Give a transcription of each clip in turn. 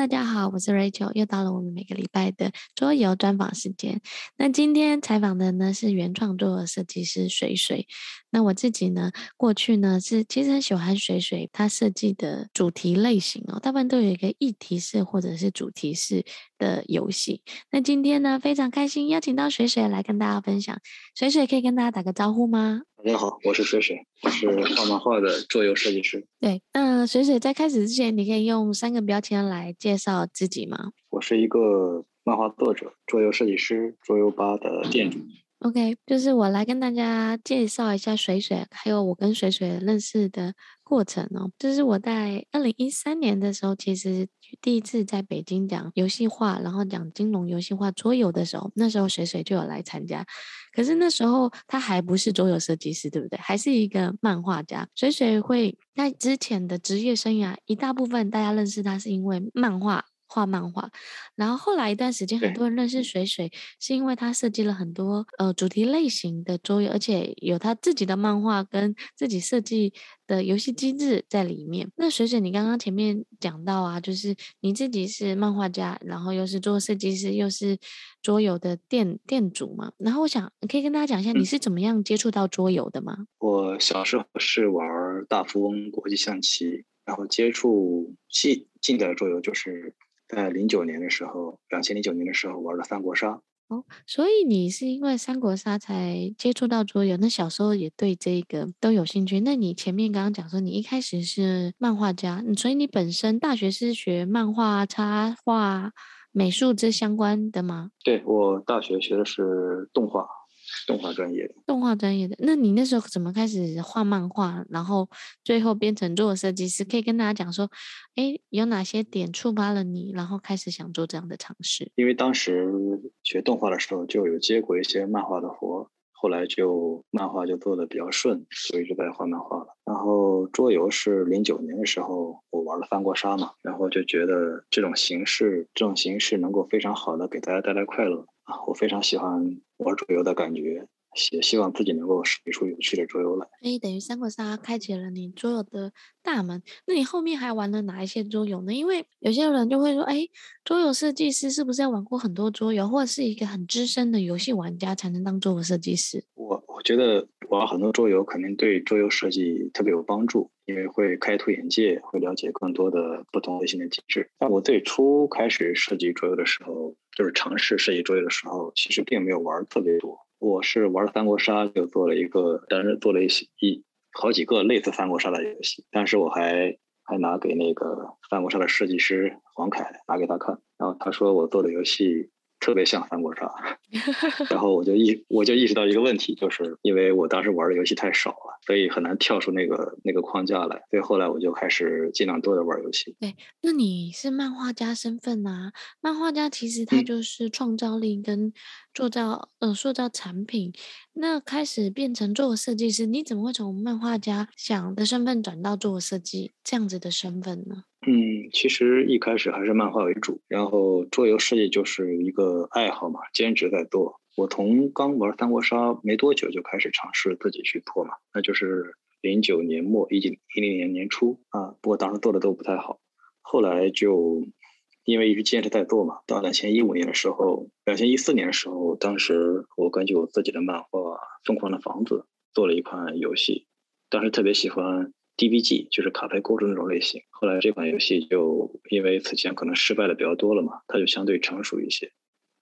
大家好，我是 Rachel，又到了我们每个礼拜的桌游专访时间。那今天采访的呢是原创桌游设计师水水。那我自己呢，过去呢是其实很喜欢水水他设计的主题类型哦，大部分都有一个议题式或者是主题式的游戏。那今天呢，非常开心邀请到水水来跟大家分享。水水可以跟大家打个招呼吗？大家好，我是水水，我是画漫画的桌游设计师。对，那水水在开始之前，你可以用三个标签来介绍自己吗？我是一个漫画作者、桌游设计师、桌游吧的店主。OK，就是我来跟大家介绍一下水水，还有我跟水水认识的过程哦。就是我在二零一三年的时候，其实第一次在北京讲游戏化，然后讲金融游戏化桌游的时候，那时候水水就有来参加。可是那时候他还不是桌游设计师，对不对？还是一个漫画家。水水会在之前的职业生涯，一大部分大家认识他是因为漫画。画漫画，然后后来一段时间，很多人认识水水，是因为他设计了很多呃主题类型的桌游，而且有他自己的漫画跟自己设计的游戏机制在里面。那水水，你刚刚前面讲到啊，就是你自己是漫画家，然后又是做设计师，又是桌游的店店主嘛。然后我想，可以跟大家讲一下，你是怎么样接触到桌游的吗？嗯，我小时候是玩大富翁国际象棋，然后接触近近代桌游就是。在零九年的时候，两千零九年的时候玩了三国杀。哦，所以你是因为三国杀才接触到桌游？那小时候也对这个都有兴趣？那你前面刚刚讲说你一开始是漫画家，所以你本身大学是学漫画、插画、美术这相关的吗？对，我大学学的是动画。动画专业的，动画专业的，那你那时候怎么开始画漫画，然后最后变成做设计师？可以跟大家讲说，哎，有哪些点触发了你，然后开始想做这样的尝试？因为当时学动画的时候就有接过一些漫画的活，后来就漫画就做的比较顺，所以就在画漫画了。然后桌游是零九年的时候我玩了三国杀嘛，然后就觉得这种形式，这种形式能够非常好的给大家带来快乐啊。我非常喜欢玩桌游的感觉，也希望自己能够设计出有趣的桌游来。所以等于三国杀开启了你桌游的大门。那你后面还玩了哪一些桌游呢？因为有些人就会说，哎，桌游设计师是不是要玩过很多桌游，或者是一个很资深的游戏玩家才能当桌游设计师？我我觉得玩很多桌游肯定对桌游设计特别有帮助，因为会开拓眼界，会了解更多的不同类型的机制。但我最初开始设计桌游的时候。就是尝试设计桌游的时候，其实并没有玩特别多。我是玩三国杀，就做了一个，当然做了一些一好几个类似三国杀的游戏。但是我还还拿给那个三国杀的设计师黄凯拿给他看，然后他说我做的游戏。特别像三国杀，然后我就意我就意识到一个问题，就是因为我当时玩的游戏太少了，所以很难跳出那个那个框架来。所以后来我就开始尽量多的玩游戏。对，那你是漫画家身份啊？漫画家其实他就是创造力跟塑造、呃塑造产品。那开始变成做设计师，你怎么会从漫画家想的身份转到做设计这样子的身份呢？嗯，其实一开始还是漫画为主，然后桌游设计就是一个爱好嘛，兼职在做。我从刚玩三国杀没多久就开始尝试自己去做嘛，那就是零九年末一九一零年年初啊，不过当时做的都不太好。后来就因为一直坚持在做嘛，到两千一五年的时候，两千一四年的时候，当时我根据我自己的漫画《疯狂的房子》做了一款游戏，当时特别喜欢。DBG 就是卡牌构筑那种类型，后来这款游戏就因为此前可能失败的比较多了嘛，它就相对成熟一些，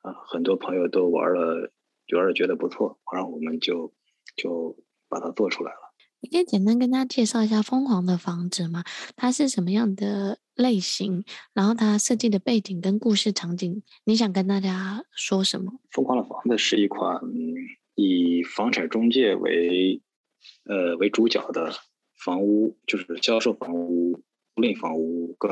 啊，很多朋友都玩了，玩了觉得不错，然后我们就就把它做出来了。你可以简单跟大家介绍一下《疯狂的房子》吗？它是什么样的类型？然后它设计的背景跟故事场景，你想跟大家说什么？《疯狂的房子》是一款以房产中介为呃为主角的。房屋就是销售房屋、租赁房屋，跟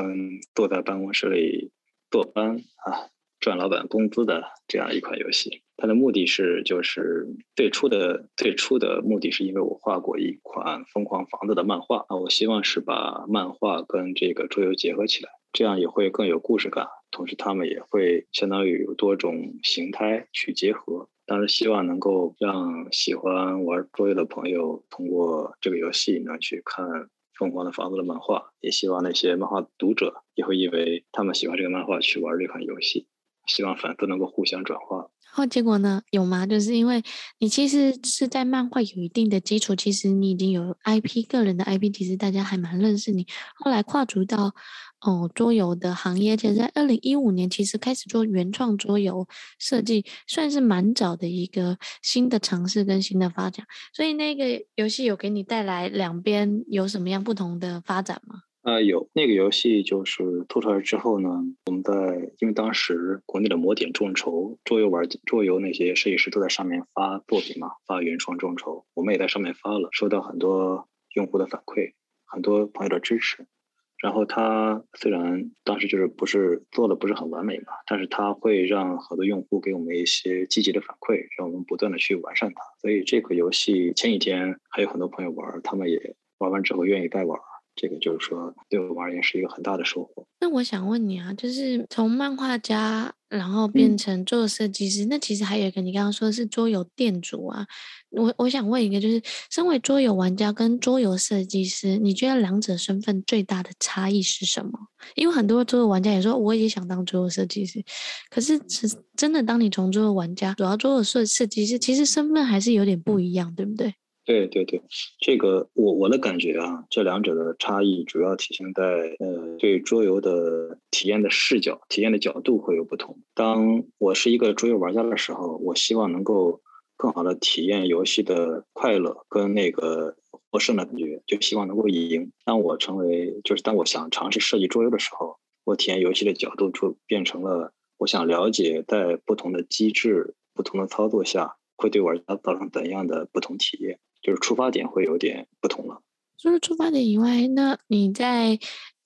坐在办公室里坐班啊赚老板工资的这样一款游戏。它的目的是，就是最初的最初的目的是因为我画过一款疯狂房子的漫画啊，我希望是把漫画跟这个桌游结合起来，这样也会更有故事感，同时他们也会相当于有多种形态去结合。当然，希望能够让喜欢玩桌游的朋友通过这个游戏呢，去看疯狂的房子的漫画，也希望那些漫画读者也会因为他们喜欢这个漫画去玩这款游戏，希望粉丝能够互相转化。后结果呢？有吗？就是因为你其实是在漫画有一定的基础，其实你已经有 IP 个人的 IP，其实大家还蛮认识你。后来跨足到哦桌游的行业，而且在二零一五年其实开始做原创桌游设计，算是蛮早的一个新的尝试跟新的发展。所以那个游戏有给你带来两边有什么样不同的发展吗？啊、有那个游戏就是做出来之后呢，我们在因为当时国内的魔点众筹，桌游玩桌游那些设计师都在上面发作品嘛，发原创众筹，我们也在上面发了，收到很多用户的反馈，很多朋友的支持。然后他虽然当时就是不是做的不是很完美嘛，但是他会让很多用户给我们一些积极的反馈，让我们不断的去完善它。所以这个游戏前几天还有很多朋友玩，他们也玩完之后愿意再玩。这个就是说，对我而言是一个很大的收获。那我想问你啊，就是从漫画家，然后变成桌游设计师，嗯、那其实还有一个，你刚刚说的是桌游店主啊。我我想问一个，就是身为桌游玩家跟桌游设计师，你觉得两者身份最大的差异是什么？因为很多桌游玩家也说，我也想当桌游设计师，可是是真的，当你从桌游玩家，主要桌游设设计师，其实身份还是有点不一样，对不对？对对对，这个我我的感觉啊，这两者的差异主要体现在呃，对桌游的体验的视角、体验的角度会有不同。当我是一个桌游玩家的时候，我希望能够更好的体验游戏的快乐跟那个获胜的感觉，就希望能够赢。当我成为就是当我想尝试设计桌游的时候，我体验游戏的角度就变成了我想了解在不同的机制、不同的操作下会对玩家造成怎样的不同体验。就是出发点会有点不同了。除了出发点以外，那你在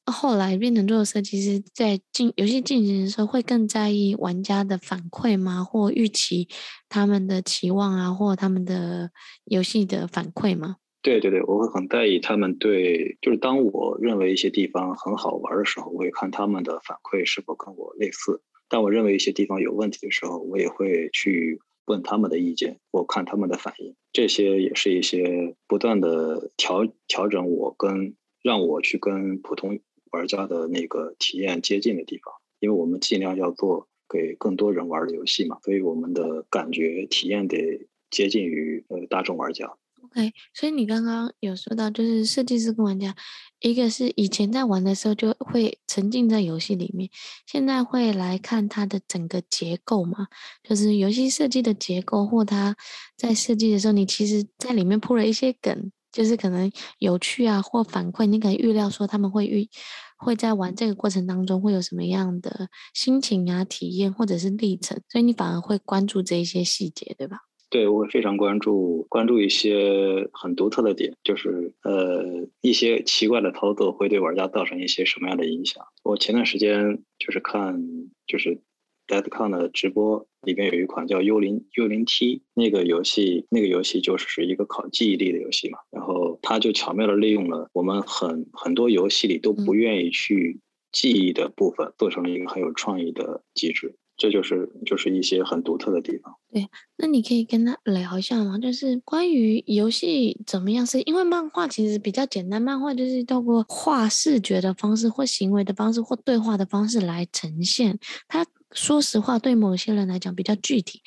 后来变成桌游设计师，在进游戏进行的时候，会更在意玩家的反馈吗？或预期他们的期望啊，或他们的游戏的反馈吗？对对对，我会很在意他们对，就是当我认为一些地方很好玩的时候，我会看他们的反馈是否跟我类似；当我认为一些地方有问题的时候，我也会去。问他们的意见，我看他们的反应，这些也是一些不断的调调整我跟让我去跟普通玩家的那个体验接近的地方，因为我们尽量要做给更多人玩的游戏嘛，所以我们的感觉体验得接近于呃大众玩家。OK，所以你刚刚有说到，就是设计师跟玩家，一个是以前在玩的时候就会沉浸在游戏里面，现在会来看它的整个结构嘛，就是游戏设计的结构，或它在设计的时候，你其实在里面铺了一些梗，就是可能有趣啊，或反馈，你可能预料说他们会预会在玩这个过程当中会有什么样的心情啊、体验或者是历程，所以你反而会关注这一些细节，对吧？对，我会非常关注关注一些很独特的点，就是呃一些奇怪的操作会对玩家造成一些什么样的影响。我前段时间就是看就是 DeathCon 的直播，里边有一款叫《幽灵幽灵 T》那个游戏，那个游戏就是一个考记忆力的游戏嘛，然后它就巧妙的利用了我们很很多游戏里都不愿意去记忆的部分，做成了一个很有创意的机制。这就是就是一些很独特的地方。对，那你可以跟他聊一下吗？就是关于游戏怎么样？是因为漫画其实比较简单，漫画就是透过画视觉的方式，或行为的方式，或对话的方式来呈现它。说实话，对某些人来讲比较具体，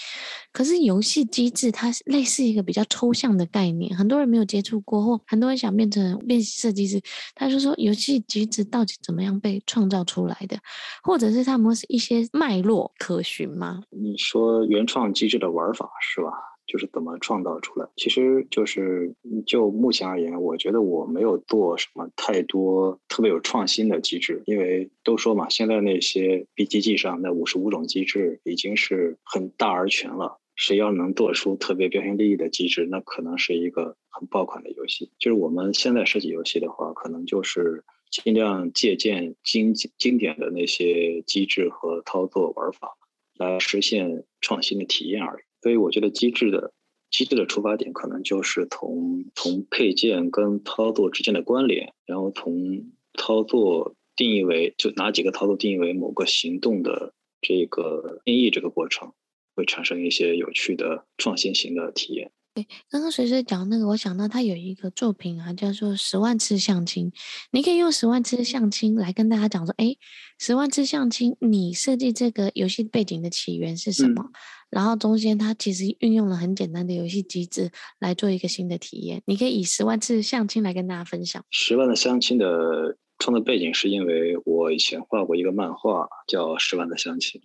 可是游戏机制它类似一个比较抽象的概念，很多人没有接触过，或很多人想变成练习设计师，他就说游戏机制到底怎么样被创造出来的，或者是他们是一些脉络可循吗？你说原创机制的玩法是吧？就是怎么创造出来？其实就是就目前而言，我觉得我没有做什么太多特别有创新的机制，因为都说嘛，现在那些 BGG 上那五十五种机制已经是很大而全了。谁要能做出特别标新立异的机制，那可能是一个很爆款的游戏。就是我们现在设计游戏的话，可能就是尽量借鉴经经典的那些机制和操作玩法，来实现创新的体验而已。所以我觉得机制的机制的出发点可能就是从从配件跟操作之间的关联，然后从操作定义为就哪几个操作定义为某个行动的这个定义这个过程，会产生一些有趣的创新型的体验。对，刚刚水水讲那个，我想到他有一个作品啊，叫做《十万次相亲》。你可以用《十万次相亲》来跟大家讲说，哎，《十万次相亲》，你设计这个游戏背景的起源是什么？嗯、然后中间它其实运用了很简单的游戏机制来做一个新的体验。你可以以《十万次相亲》来跟大家分享。《十万的相亲》的创作背景是因为我以前画过一个漫画，叫《十万的相亲》。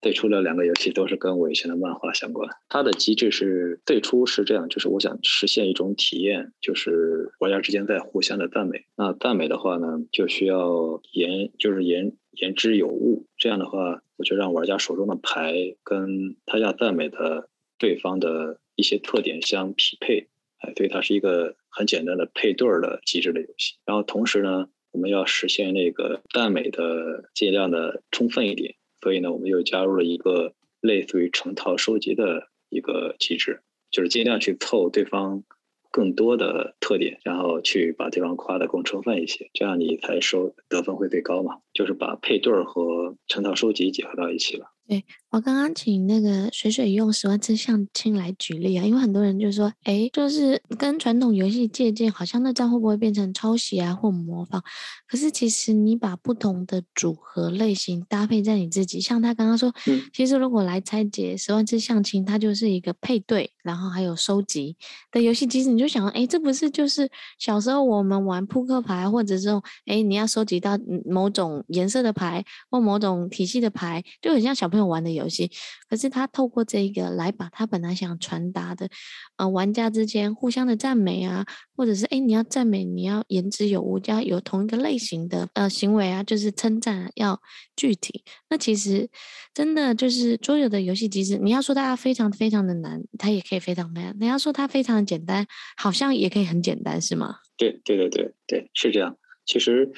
最初的两个游戏都是跟我以前的漫画相关。它的机制是最初是这样，就是我想实现一种体验，就是玩家之间在互相的赞美。那赞美的话呢，就需要言，就是言言之有物。这样的话，我就让玩家手中的牌跟他要赞美的对方的一些特点相匹配。哎，所以，它是一个很简单的配对儿的机制的游戏。然后同时呢，我们要实现那个赞美的尽量的充分一点。所以呢，我们又加入了一个类似于成套收集的一个机制，就是尽量去凑对方更多的特点，然后去把对方夸得更充分一些，这样你才收得分会最高嘛。就是把配对儿和成套收集结合到一起了。对，我刚刚请那个水水用十万次相亲来举例啊，因为很多人就说，哎，就是跟传统游戏借鉴，好像那这样会不会变成抄袭啊或模仿？可是其实你把不同的组合类型搭配在你自己，像他刚刚说，嗯，其实如果来拆解十万次相亲，它就是一个配对，然后还有收集的游戏机制，你就想，哎，这不是就是小时候我们玩扑克牌，或者这种，哎，你要收集到某种颜色的牌或某种体系的牌，就很像小朋友。玩的游戏，游戏可是他透过这个来把他本来想传达的，呃，玩家之间互相的赞美啊，或者是哎，你要赞美，你要言之有物，要有同一个类型的呃行为啊，就是称赞，要具体。那其实真的就是桌游的游戏机制，你要说它非常非常的难，它也可以非常难；你要说它非常的简单，好像也可以很简单，是吗？对对对对对，是这样。其实，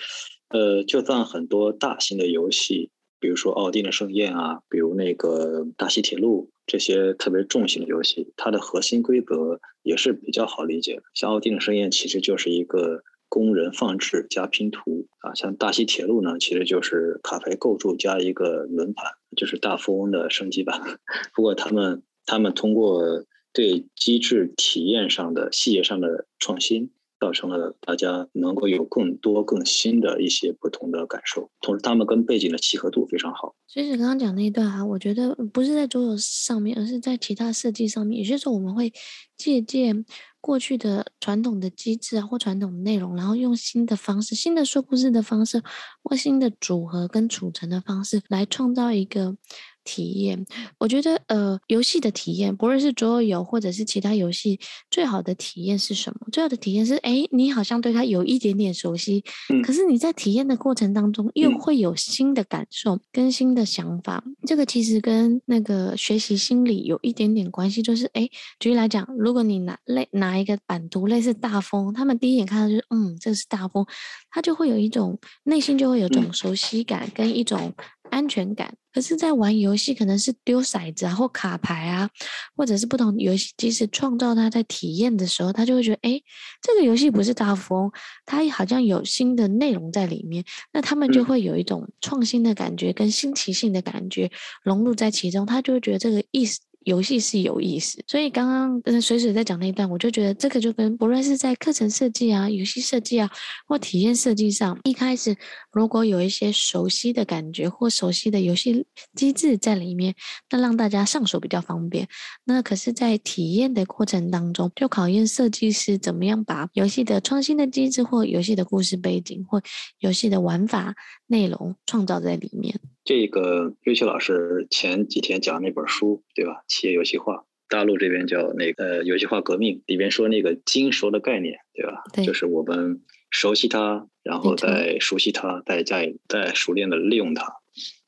呃，就算很多大型的游戏。比如说奥丁的盛宴啊，比如那个大西铁路这些特别重型的游戏，它的核心规则也是比较好理解的。像奥丁的盛宴其实就是一个工人放置加拼图啊，像大西铁路呢，其实就是卡牌构筑加一个轮盘，就是大富翁的升级版。不过他们他们通过对机制体验上的细节上的创新。造成了大家能够有更多更新的一些不同的感受，同时他们跟背景的契合度非常好。所以刚刚讲那一段啊，我觉得不是在桌游上面，而是在其他设计上面。有些时候我们会借鉴过去的传统的机制啊，或传统的内容，然后用新的方式、新的说故事的方式，或新的组合跟组成的方式来创造一个。体验，我觉得呃，游戏的体验，不论是桌游或者是其他游戏，最好的体验是什么？最好的体验是，哎，你好像对它有一点点熟悉，嗯，可是你在体验的过程当中，又会有新的感受跟新的想法。嗯，这个其实跟那个学习心理有一点点关系，就是，哎，举例来讲，如果你拿类拿一个版图，类似大风，他们第一眼看到就是，嗯，这是大风，他就会有一种内心就会有一种熟悉感跟一种。安全感，可是，在玩游戏可能是丢骰子啊，或卡牌啊，或者是不同游戏机制创造他在体验的时候，他就会觉得，哎，这个游戏不是大富翁，它好像有新的内容在里面，那他们就会有一种创新的感觉跟新奇性的感觉融入在其中，他就会觉得这个意思。游戏是有意思，所以刚刚嗯水水在讲那一段，我就觉得这个就跟不论是在课程设计啊、游戏设计啊或体验设计上，一开始如果有一些熟悉的感觉或熟悉的游戏机制在里面，那让大家上手比较方便。那可是，在体验的过程当中，就考验设计师怎么样把游戏的创新的机制或游戏的故事背景或游戏的玩法内容创造在里面。这个瑞秋老师前几天讲那本书，对吧？企业游戏化，大陆这边叫那个呃游戏化革命，里边说那个精熟的概念，对吧？对，就是我们熟悉它，然后再熟悉它，再加以再熟练的利用它。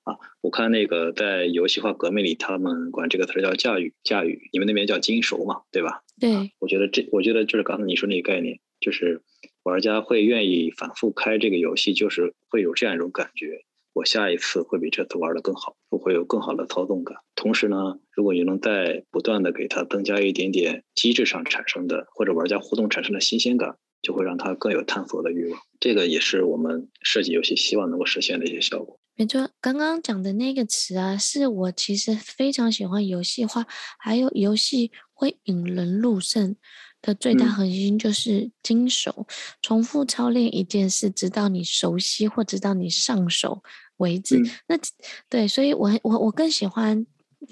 啊，我看那个在游戏化革命里，他们管这个词叫驾驭，驾驭，你们那边叫精熟嘛，对吧？对，啊，我觉得这，我觉得就是刚才你说那个概念，就是玩家会愿意反复开这个游戏，就是会有这样一种感觉。我下一次会比这次玩的更好，我会有更好的操纵感。同时呢，如果你能再不断的给它增加一点点机制上产生的或者玩家互动产生的新鲜感，就会让它更有探索的欲望。这个也是我们设计游戏希望能够实现的一些效果。没错，刚刚讲的那个词啊，是我其实非常喜欢游戏化，还有游戏会引人入胜的最大核心就是精熟，嗯、重复操练一件事，直到你熟悉或直到你上手为止。嗯、那对，所以我我我更喜欢。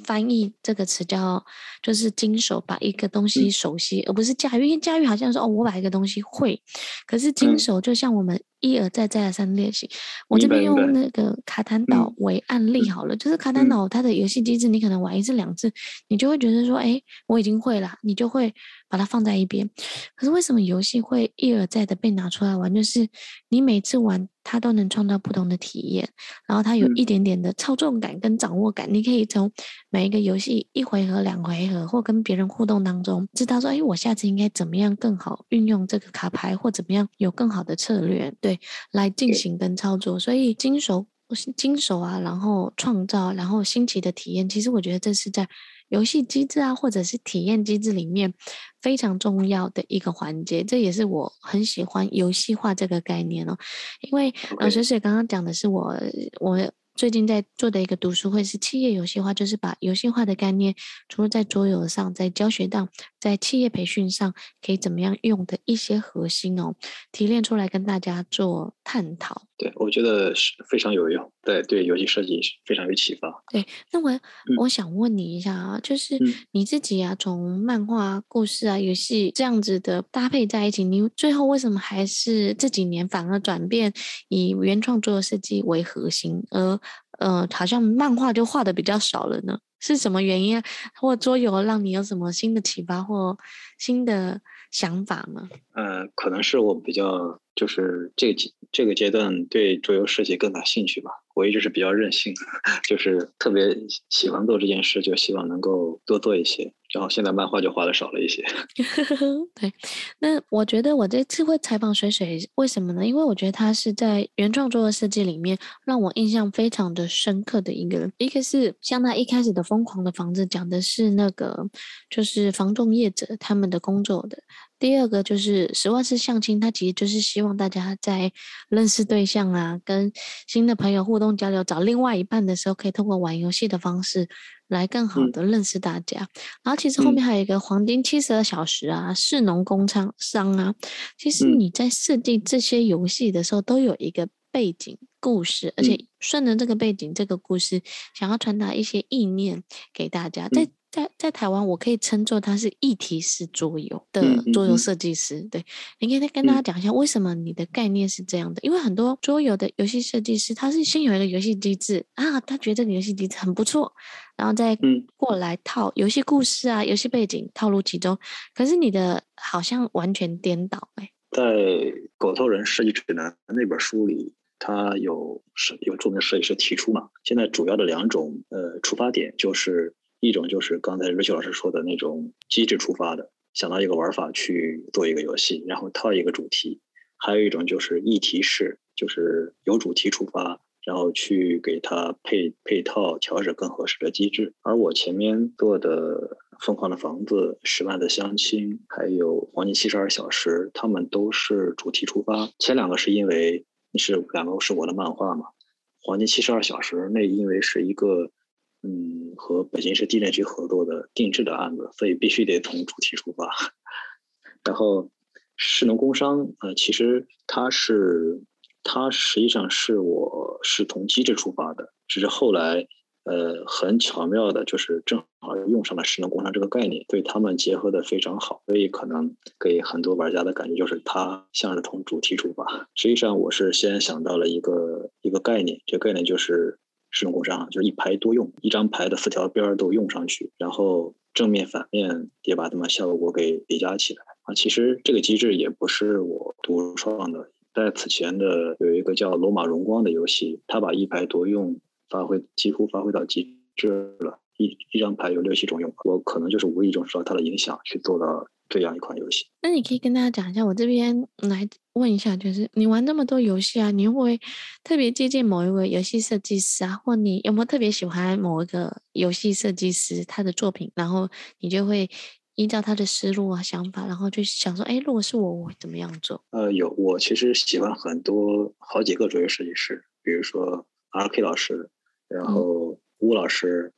翻译这个词叫就是经手，把一个东西熟悉，嗯、而不是驾驭。因为驾驭好像说哦，我把一个东西会，可是经手就像我们一而再再而三练习。嗯、我这边用那个卡坦岛为案例好了，嗯、就是卡坦岛它的游戏机制，你可能玩一次两次，你就会觉得说，哎，我已经会了，你就会把它放在一边。可是为什么游戏会一而再的被拿出来玩？就是你每次玩。它都能创造不同的体验，然后它有一点点的操纵感跟掌握感。嗯、你可以从每一个游戏一回合、两回合，或跟别人互动当中，知道说，哎，我下次应该怎么样更好运用这个卡牌，或怎么样有更好的策略，对，来进行跟操作。所以精熟、精熟啊，然后创造，然后新奇的体验，其实我觉得这是在。游戏机制啊，或者是体验机制里面非常重要的一个环节，这也是我很喜欢游戏化这个概念哦。因为呃，水水刚刚讲的是我我最近在做的一个读书会是企业游戏化，就是把游戏化的概念，除了在桌游上，在教学上，在企业培训上可以怎么样用的一些核心哦，提炼出来跟大家做探讨。对，我觉得是非常有用，对对，游戏设计非常有启发。对，那我、嗯、我想问你一下啊，就是你自己啊，从漫画、故事啊、游戏这样子的搭配在一起，你最后为什么还是这几年反而转变以原创桌游设计为核心，而呃，好像漫画就画的比较少了呢？是什么原因啊？或桌游让你有什么新的启发或新的想法吗？呃，可能是我比较。就是这个这个阶段对桌游设计更感兴趣吧。我一直是比较任性，就是特别喜欢做这件事，就希望能够多做一些。然后现在漫画就画的少了一些。对，那我觉得我这次会采访水水，为什么呢？因为我觉得他是在原创桌游设计里面让我印象非常的深刻的一个人。一个是像他一开始的疯狂的房子，讲的是那个就是房仲业者他们的工作的。第二个就是实话是相亲，它其实就是希望大家在认识对象啊，跟新的朋友互动交流，找另外一半的时候，可以通过玩游戏的方式来更好的认识大家。嗯、然后其实后面还有一个黄金七十二小时啊，市农工商商啊，其实你在设计这些游戏的时候，都有一个背景故事，而且顺着这个背景这个故事，想要传达一些意念给大家，在。在在台湾，我可以称作他是议题式桌游的桌游设计师。嗯嗯嗯对，你可以再跟大家讲一下，为什么你的概念是这样的？因为很多桌游的游戏设计师，他是先有一个游戏机制啊，他觉得这个游戏机制很不错，然后再过来套游戏故事啊、游戏背景套入其中。可是你的好像完全颠倒哎、欸。在《狗头人设计指南》那本书里，他有是有著名的设计师提出嘛，现在主要的两种呃出发点就是。一种就是刚才瑞秋老师说的那种机制出发的，想到一个玩法去做一个游戏，然后套一个主题；还有一种就是议题式，就是由主题出发，然后去给它配配套调整更合适的机制。而我前面做的《疯狂的房子》、《十万的相亲》还有《黄金七十二小时》，他们都是主题出发。前两个是因为是两个是我的漫画嘛，《黄金七十二小时》那因为是一个。嗯，和北京市地震局合作的定制的案子，所以必须得从主题出发。然后，士农工商，呃，其实它是，它实际上是我是从机制出发的，只是后来，呃，很巧妙的，就是正好用上了市农工商这个概念，所以他们结合的非常好，所以可能给很多玩家的感觉就是它像是从主题出发。实际上，我是先想到了一个一个概念，这个概念就是。士农工商就是一牌多用，一张牌的四条边儿都用上去，然后正面反面也把它们效果给叠加起来啊。其实这个机制也不是我独创的，在此前的有一个叫《罗马荣光》的游戏，它把一牌多用发挥几乎发挥到极致了，一一张牌有六七种用法，我可能就是无意中受到它的影响去做到。这样一款游戏，那你可以跟大家讲一下，我这边来问一下，就是你玩那么多游戏啊，你会不会特别接近某一位游戏设计师啊，或你有没有特别喜欢某一个游戏设计师他的作品，然后你就会依照他的思路啊、想法，然后就想说，哎，如果是我，我会怎么样做？呃，有，我其实喜欢很多好几个桌游设计师，比如说 RK 老师，然后吴老师，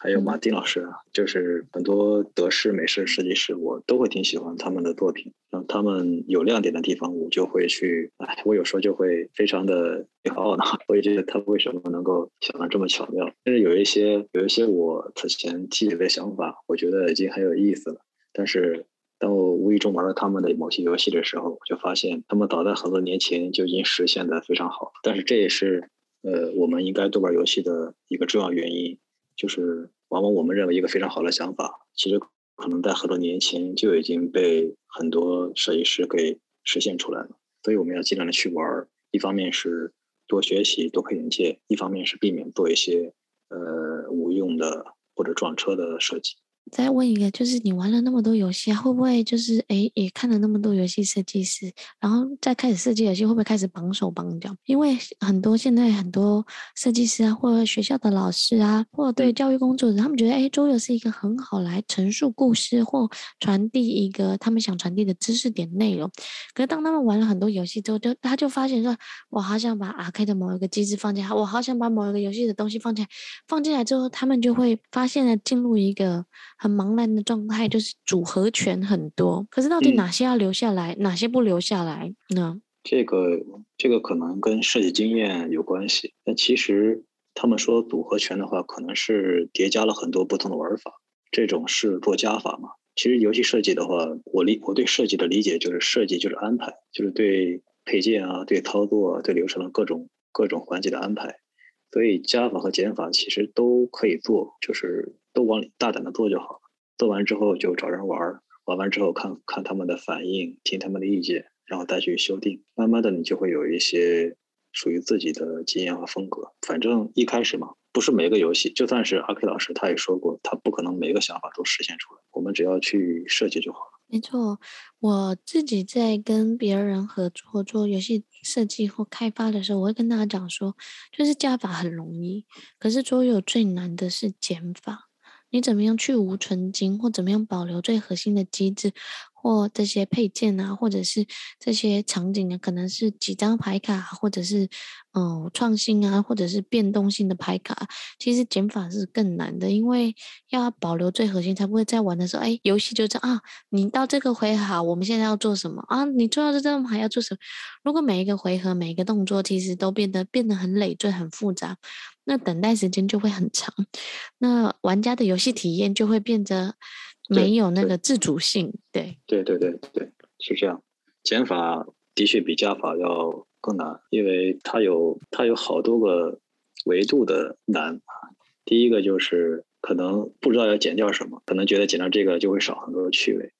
还有马丁老师啊，就是很多德式美式设计师，我都会挺喜欢他们的作品。然后他们有亮点的地方，我就会去，哎，我有时候就会非常的懊恼，我也觉得他为什么能够想的这么巧妙。但是有一些有一些我此前积累的想法，我觉得已经很有意思了。但是当我无意中玩了他们的某些游戏的时候，我就发现他们早在很多年前就已经实现的非常好。但是这也是呃我们应该多玩游戏的一个重要原因。就是往往我们认为一个非常好的想法，其实可能在很多年前就已经被很多设计师给实现出来了。所以我们要尽量的去玩，一方面是多学习、多开眼界，一方面是避免做一些呃无用的或者撞车的设计。再问一个，就是你玩了那么多游戏，会不会就是诶也看了那么多游戏设计师，然后再开始设计游戏，会不会开始绑手绑脚？因为很多现在很多设计师啊，或者学校的老师啊，或者对教育工作者，他们觉得诶桌游是一个很好来陈述故事或传递一个他们想传递的知识点内容。可是当他们玩了很多游戏之后，就他就发现说，我好想把 Arcade 的某一个机制放进来，我好想把某一个游戏的东西放进来，放进来之后，他们就会发现了进入一个。很茫然的状态，就是组合拳很多，可是到底哪些要留下来，嗯、哪些不留下来呢？这个这个可能跟设计经验有关系。但其实他们说组合拳的话，可能是叠加了很多不同的玩法，这种是做加法嘛。其实游戏设计的话，我理我对设计的理解就是设计就是安排，就是对配件啊、对操作啊、对流程的各种各种环节的安排。所以加法和减法其实都可以做，就是。都往里大胆的做就好了，做完之后就找人玩儿，玩完之后看看他们的反应，听他们的意见，然后再去修订。慢慢的，你就会有一些属于自己的经验和风格。反正一开始嘛，不是每个游戏，就算是阿 K 老师他也说过，他不可能每个想法都实现出来。我们只要去设计就好了。没错，我自己在跟别人合作做游戏设计或开发的时候，我会跟大家讲说，就是加法很容易，可是桌游最难的是减法。你怎么样去无存金，或怎么样保留最核心的机制，或这些配件啊，或者是这些场景呢，可能是几张牌卡，或者是嗯创新啊，或者是变动性的牌卡，其实减法是更难的，因为要保留最核心，才不会在玩的时候，哎，游戏就这样啊，你到这个回合，我们现在要做什么啊？你做到这张牌要做什么？如果每一个回合每一个动作其实都变得变得很累赘、很复杂。那等待时间就会很长，那玩家的游戏体验就会变得没有那个自主性。对对对对对，是这样。减法的确比加法要更难，因为它有它有好多个维度的难。第一个就是可能不知道要减掉什么，可能觉得减掉这个就会少很多的趣味。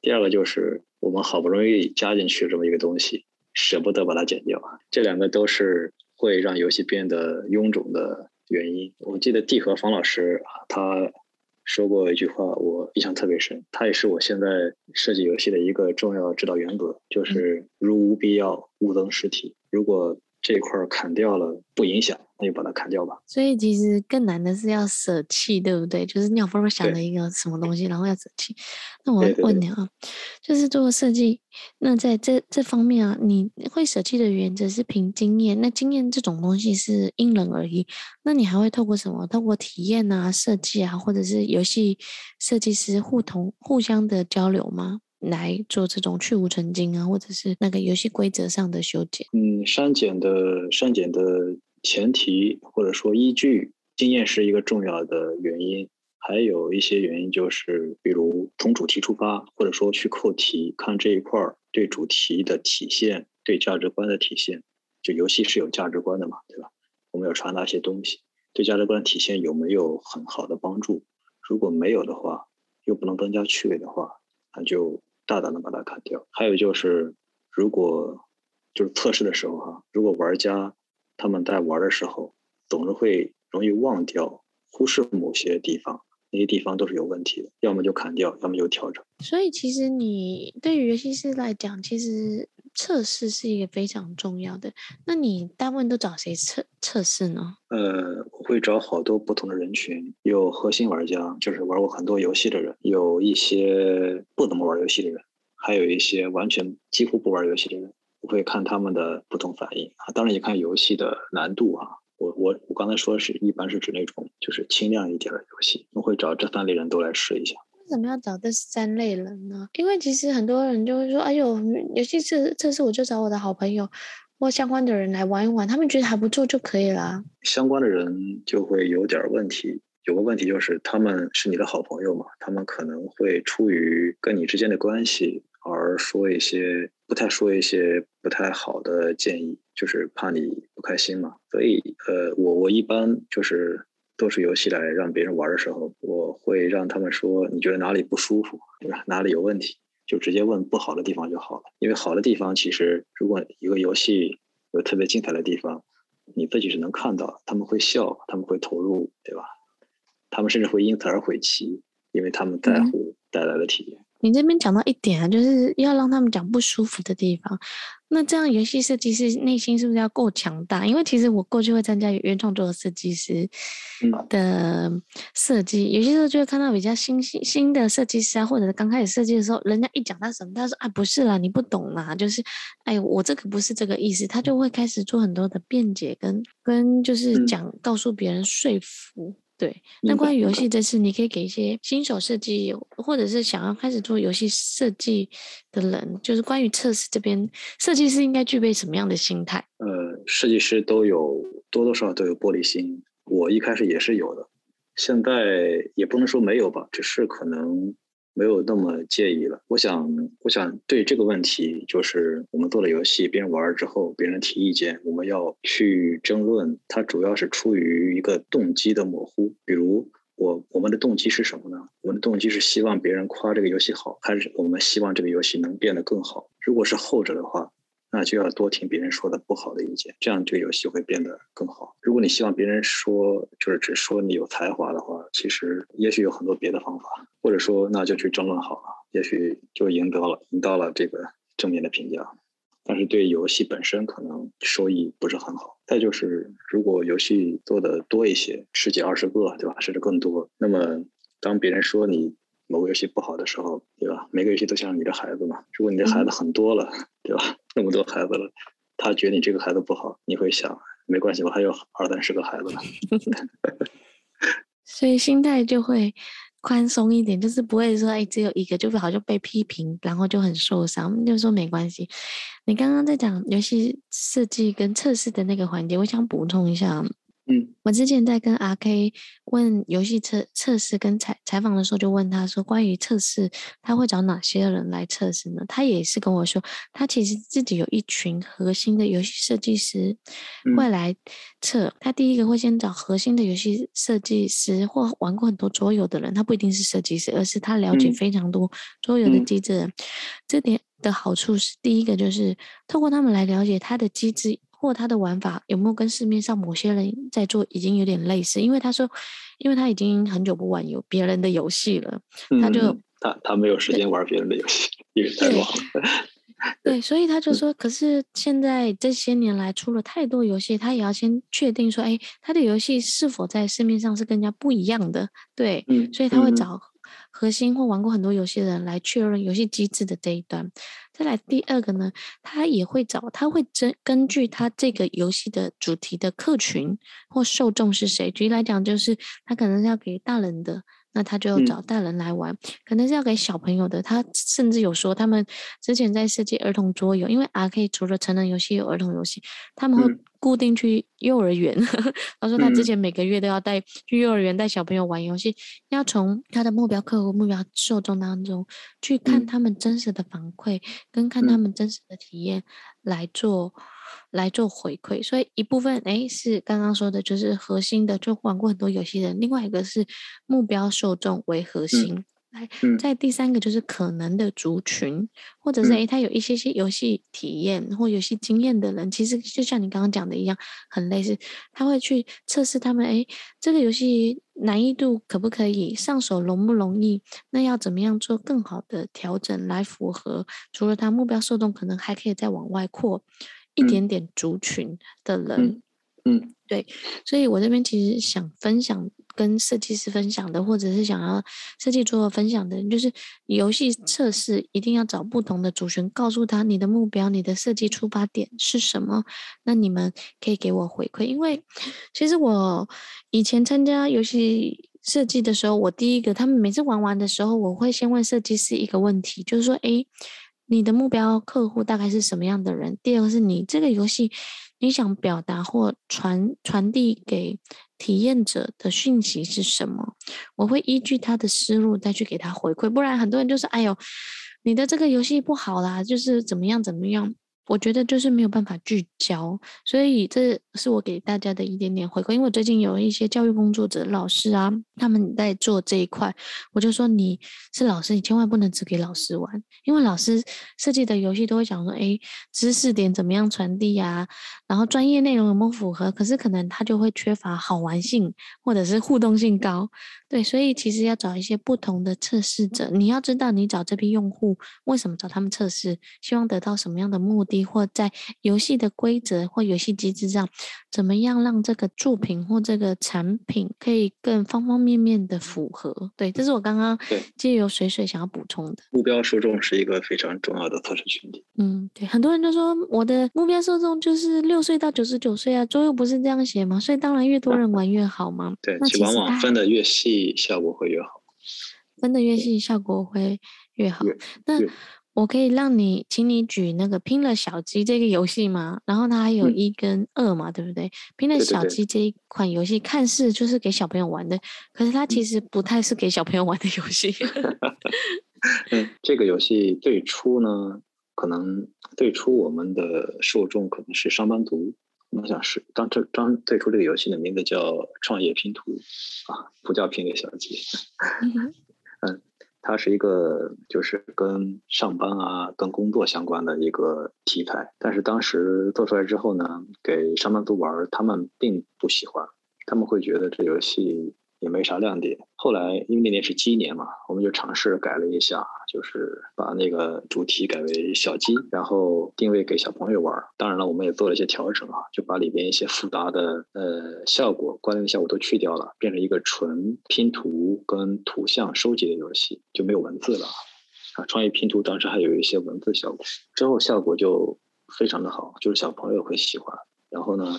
第二个就是我们好不容易加进去这么一个东西，舍不得把它减掉。这两个都是。会让游戏变得臃肿的原因，我记得蒂和房老师他说过一句话，我印象特别深。它也是我现在设计游戏的一个重要指导原则，就是如无必要，勿增实体。如果这块砍掉了不影响，那就把它砍掉吧。所以其实更难的是要舍弃，对不对？就是你要不想了一个什么东西，然后要舍弃。那我问你啊，对对对，就是做设计，那在这这方面啊，你会舍弃的原则是凭经验。那经验这种东西是因人而异。那你还会透过什么？透过体验啊、设计啊，或者是游戏设计师互同互相的交流吗？来做这种去芜存菁啊，或者是那个游戏规则上的修剪。嗯，删减的删减的前提或者说依据，经验是一个重要的原因。还有一些原因就是，比如从主题出发，或者说去扣题，看这一块对主题的体现，对价值观的体现。就游戏是有价值观的嘛，对吧？我们要传达一些东西，对价值观的体现有没有很好的帮助？如果没有的话，又不能增加趣味的话，那就。大胆的把它砍掉。还有就是，如果就是测试的时候哈，如果玩家他们在玩的时候总是会容易忘掉、忽视某些地方，那些地方都是有问题的，要么就砍掉，要么就调整。所以，其实你对于游戏师来讲，其实。测试是一个非常重要的。那你大部分都找谁测测试呢？呃，我会找好多不同的人群，有核心玩家，就是玩过很多游戏的人，有一些不怎么玩游戏的人，还有一些完全几乎不玩游戏的人。我会看他们的不同反应啊，当然也看游戏的难度啊。我我我刚才说是一般是指那种就是轻量一点的游戏，我会找这三类人都来试一下。为什么要找这三类人呢？因为其实很多人就会说，哎呦，尤其是这次我就找我的好朋友或相关的人来玩一玩，他们觉得还不错就可以了。相关的人就会有点问题，有个问题就是他们是你的好朋友嘛，他们可能会出于跟你之间的关系而说一些不太说一些不太好的建议，就是怕你不开心嘛。所以呃，我我一般就是。都是游戏来让别人玩的时候，我会让他们说，你觉得哪里不舒服，对吧？哪里有问题，就直接问不好的地方就好了。因为好的地方，其实如果一个游戏有特别精彩的地方，你自己是能看到，他们会笑，他们会投入，对吧？他们甚至会因此而悔棋，因为他们在乎带来的体验。嗯你这边讲到一点啊，就是要让他们讲不舒服的地方。那这样游戏设计师内心是不是要够强大？因为其实我过去会参加原创作的设计师的设计，有些时候就会看到比较新新新的设计师啊，或者是刚开始设计的时候，人家一讲他什么，他说啊不是啦，你不懂啦，就是哎我这个不是这个意思，他就会开始做很多的辩解跟跟就是讲告诉别人说服。对，那关于游戏这次，你可以给一些新手设计，或者是想要开始做游戏设计的人，就是关于测试这边，设计师应该具备什么样的心态？呃，设计师都有多多少少都有玻璃心，我一开始也是有的，现在也不能说没有吧，只是可能。没有那么介意了。我想，我想对这个问题，就是我们做了游戏，别人玩之后，别人提意见，我们要去争论。它主要是出于一个动机的模糊。比如，我我们的动机是什么呢？我们的动机是希望别人夸这个游戏好，还是我们希望这个游戏能变得更好？如果是后者的话。那就要多听别人说的不好的意见，这样这个游戏会变得更好。如果你希望别人说，就是只说你有才华的话，其实也许有很多别的方法，或者说那就去争论好了，也许就赢得了，赢到了这个正面的评价。但是对游戏本身可能收益不是很好。再就是，如果游戏做的多一些，十几二十个，对吧？甚至更多，那么当别人说你某个游戏不好的时候，对吧？每个游戏都像你的孩子嘛。如果你的孩子很多了，嗯、对吧？那么多孩子了，他觉得你这个孩子不好，你会想，没关系，我还有二三十个孩子呢。所以心态就会宽松一点，就是不会说，哎，只有一个，就会好像被批评，然后就很受伤。就说没关系。你刚刚在讲游戏设计跟测试的那个环节，我想补充一下。嗯，我之前在跟 RK 问游戏测测试跟采采访的时候，就问他说，关于测试，他会找哪些人来测试呢？他也是跟我说，他其实自己有一群核心的游戏设计师会来测。他第一个会先找核心的游戏设计师或玩过很多桌游的人，他不一定是设计师，而是他了解非常多桌游的机制人。这点的好处是，第一个就是透过他们来了解他的机制。或他的玩法有没有跟市面上某些人在做已经有点类似？因为他说，因为他已经很久不玩有别人的游戏了，嗯、他就他他没有时间玩别人的游戏，因为太忙了。对，所以他就说，可是现在这些年来出了太多游戏，他也要先确定说，哎，他的游戏是否在市面上是跟人家不一样的？对，嗯、所以他会找核心或玩过很多游戏的人来确认游戏机制的这一端。再来第二个呢，他也会找，他会根根据他这个游戏的主题的客群或受众是谁。举例来讲，就是他可能是要给大人的，那他就找大人来玩；嗯、可能是要给小朋友的，他甚至有说他们之前在设计儿童桌游，因为 RK 除了成人游戏有儿童游戏，他们会固定去幼儿园。嗯、他说他之前每个月都要带去幼儿园带小朋友玩游戏，要从他的目标客户、目标受众当中去看他们真实的反馈。跟看他们真实的体验来做、嗯、来做回馈，所以一部分诶是刚刚说的，就是核心的，就玩过很多游戏的；另外一个是目标受众为核心。嗯来，在第三个就是可能的族群，或者是诶，他有一些些游戏体验或游戏经验的人，其实就像你刚刚讲的一样，很类似，他会去测试他们，诶，这个游戏难易度可不可以上手，容不容易？那要怎么样做更好的调整来符合？除了他目标受众，可能还可以再往外扩一点点族群的人。嗯，嗯对，所以我这边其实想分享。跟设计师分享的，或者是想要设计做分享的，就是游戏测试一定要找不同的族群，告诉他你的目标、你的设计出发点是什么。那你们可以给我回馈，因为其实我以前参加游戏设计的时候，我第一个他们每次玩完的时候，我会先问设计师一个问题，就是说，诶，你的目标客户大概是什么样的人？第二个是你这个游戏。你想表达或传传递给体验者的讯息是什么？我会依据他的思路再去给他回馈，不然很多人就是，哎呦，你的这个游戏不好啦，就是怎么样怎么样。我觉得就是没有办法聚焦，所以这是我给大家的一点点回馈。因为我最近有一些教育工作者、老师啊，他们在做这一块，我就说你是老师，你千万不能只给老师玩，因为老师设计的游戏都会讲说，哎，知识点怎么样传递呀，然后专业内容有没有符合，可是可能他就会缺乏好玩性或者是互动性高。对，所以其实要找一些不同的测试者，你要知道你找这批用户为什么找他们测试，希望得到什么样的目的，或在游戏的规则或游戏机制上，怎么样让这个作品或这个产品可以更方方面面的符合。对，这是我刚刚借由水水想要补充的。目标受众是一个非常重要的测试群体。嗯，对，很多人都说我的目标受众就是六岁到九十九岁啊，桌游不是这样写吗？所以当然越多人玩越好嘛。对，那其实往往分的越细。效果会越好，分的越细，效果会越好。那我可以让你，请你举那个拼了小鸡这个游戏吗？然后它还有一跟二嘛，嗯、对不对？拼了小鸡这一款游戏看似就是给小朋友玩的，可是它其实不太是给小朋友玩的游戏。嗯，这个游戏最初呢，可能最初我们的受众可能是上班族。我想是当这当最初这个游戏的名字叫创业拼图啊，不叫拼个小鸡。嗯，它是一个就是跟上班啊、跟工作相关的一个题材，但是当时做出来之后呢，给上班族玩，他们并不喜欢，他们会觉得这游戏。也没啥亮点。后来因为那年是鸡年嘛，我们就尝试改了一下，就是把那个主题改为小鸡，然后定位给小朋友玩。当然了，我们也做了一些调整啊，就把里边一些复杂的呃效果、关联的效果都去掉了，变成一个纯拼图跟图像收集的游戏，就没有文字了。啊，创意拼图当时还有一些文字效果，之后效果就非常的好，就是小朋友会喜欢。然后呢，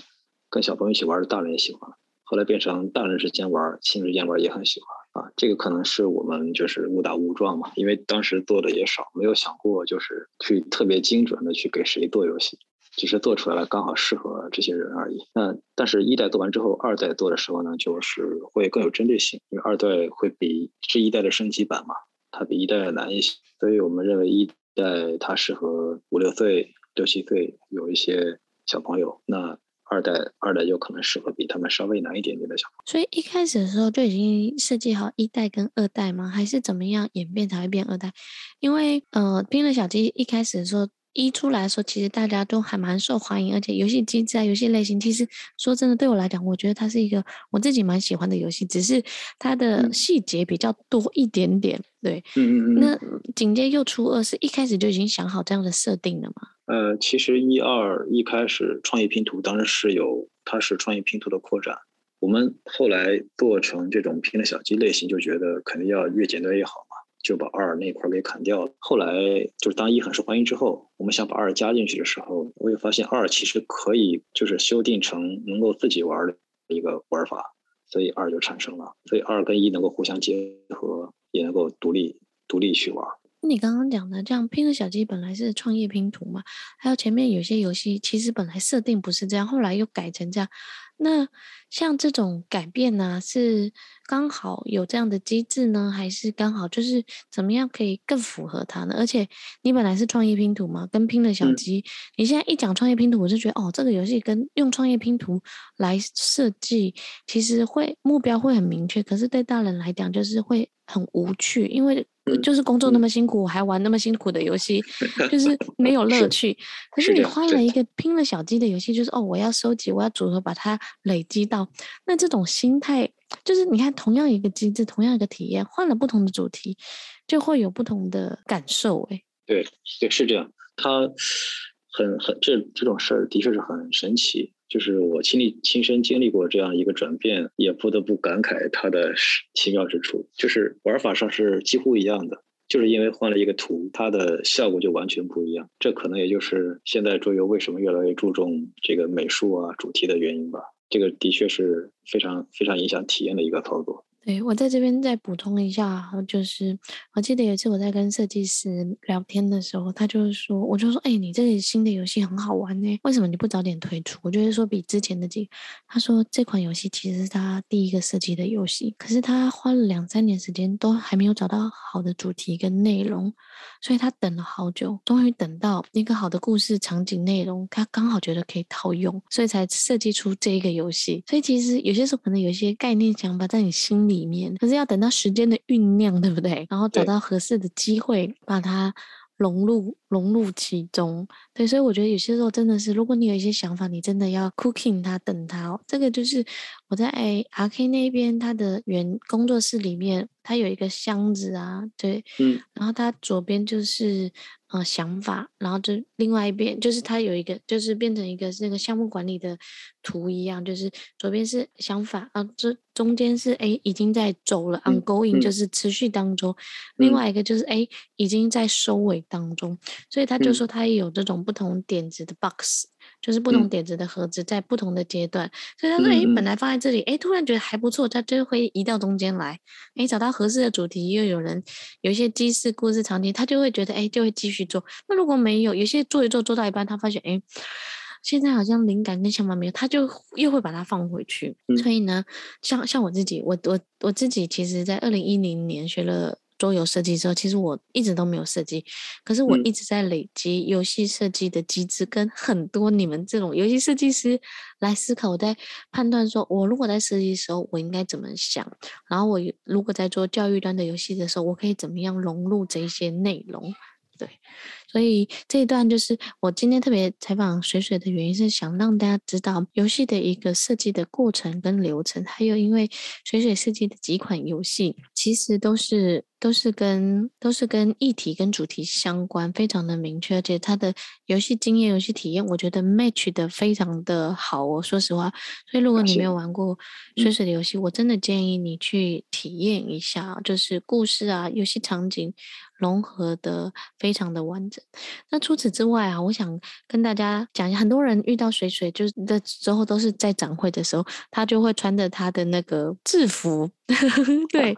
跟小朋友一起玩的大人也喜欢。后来变成大人之间玩，亲子间玩也很喜欢啊。这个可能是我们就是误打误撞嘛，因为当时做的也少，没有想过就是去特别精准的去给谁做游戏，只是做出来了刚好适合这些人而已。那但是一代做完之后，二代做的时候呢，就是会更有针对性，因为二代会比是一代的升级版嘛，它比一代难一些，所以我们认为一代它适合五六岁、六七岁有一些小朋友那。二代，二代有可能适合比他们稍微难一点点的小孩。所以一开始的时候就已经设计好一代跟二代吗？还是怎么样演变才会变二代？因为呃，拼了小鸡一开始的时候一出来的时候，其实大家都还蛮受欢迎，而且游戏机制啊、游戏类型，其实说真的，对我来讲，我觉得它是一个我自己蛮喜欢的游戏，只是它的细节比较多一点点。对，嗯嗯嗯。那紧接又出二，是一开始就已经想好这样的设定了吗？呃，其实一二一开始创意拼图当然是有，它是创意拼图的扩展。我们后来做成这种拼的小鸡类型，就觉得肯定要越简单越好嘛，就把二那块给砍掉了。后来就是当一很受欢迎之后，我们想把二加进去的时候，我也发现二其实可以就是修订成能够自己玩的一个玩法，所以二就产生了。所以二跟一能够互相结合，也能够独立独立去玩。你刚刚讲的这样拼的小鸡本来是创业拼图嘛，还有前面有些游戏其实本来设定不是这样，后来又改成这样。那像这种改变呢，是刚好有这样的机制呢，还是刚好就是怎么样可以更符合它呢？而且你本来是创业拼图嘛，跟拼了小鸡，嗯、你现在一讲创业拼图，我就觉得哦，这个游戏跟用创业拼图来设计，其实会目标会很明确，可是对大人来讲就是会很无趣，因为。就是工作那么辛苦，我还玩那么辛苦的游戏，就是没有乐趣。可是你换了一个拼了小鸡的游戏，就是哦，我要收集，我要组合，把它累积到。那这种心态，就是你看，同样一个机制，同样一个体验，换了不同的主题，就会有不同的感受。哎，对对，是这样。它很很这这种事儿的确是很神奇。就是我亲历亲身经历过这样一个转变，也不得不感慨它的奇妙之处。就是玩法上是几乎一样的，就是因为换了一个图，它的效果就完全不一样。这可能也就是现在桌游为什么越来越注重这个美术啊、主题的原因吧。这个的确是非常非常影响体验的一个操作。对，我在这边再补充一下，就是我记得有一次我在跟设计师聊天的时候，他就是说，我就说，哎，你这个新的游戏很好玩呢，为什么你不早点推出？我就是说比之前的几，他说这款游戏其实是他第一个设计的游戏，可是他花了两三年时间都还没有找到好的主题跟内容，所以他等了好久，终于等到一个好的故事场景内容，他刚好觉得可以套用，所以才设计出这一个游戏。所以其实有些时候可能有一些概念想法在你心里。里面，可是要等到时间的酝酿，对不对？然后找到合适的机会，把它融入融入其中。对，所以我觉得有些时候真的是，如果你有一些想法，你真的要 cooking 它，等它哦。这个就是我在 RK 那边，他的原工作室里面，他有一个箱子啊，对，嗯，然后它左边就是。呃，想法，然后就另外一边就是它有一个，就是变成一个那个项目管理的图一样，就是左边是想法，啊，这中间是哎已经在走了，ongoing 就是持续当中，另外一个就是哎已经在收尾当中，所以他就说他也有这种不同点子的 box。就是不同点子的盒子，在不同的阶段，嗯、所以他说：“哎，本来放在这里，哎，突然觉得还不错，他就会移到中间来。哎，找到合适的主题，又有人有一些机事、故事、场景，他就会觉得，哎，就会继续做。那如果没有，有些做一做做到一半，他发现，哎，现在好像灵感跟想法没有，他就又会把它放回去。嗯、所以呢，像像我自己，我我我自己，其实在二零一零年学了。”桌游设计之后，其实我一直都没有设计，可是我一直在累积游戏设计的机制，跟很多你们这种游戏设计师来思考。我在判断说，我如果在设计的时候，我应该怎么想？然后我如果在做教育端的游戏的时候，我可以怎么样融入这些内容？对，所以这一段就是我今天特别采访水水的原因，是想让大家知道游戏的一个设计的过程跟流程，还有因为水水设计的几款游戏，其实都是。都是跟都是跟议题跟主题相关，非常的明确，而且它的游戏经验、游戏体验，我觉得 match 的非常的好哦。说实话，所以如果你没有玩过水水的游戏，我真的建议你去体验一下，就是故事啊、游戏场景融合的非常的完整。那除此之外啊，我想跟大家讲一下，很多人遇到水水就是的时候，都是在展会的时候，他就会穿着他的那个制服。对，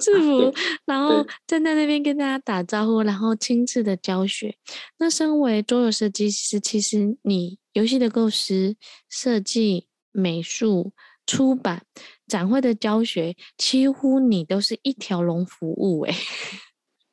制 服，然后站在那边跟大家打招呼，然后亲自的教学。那身为桌游设计师，其实你游戏的构思、设计、美术、出版、展会的教学，几乎你都是一条龙服务。哎，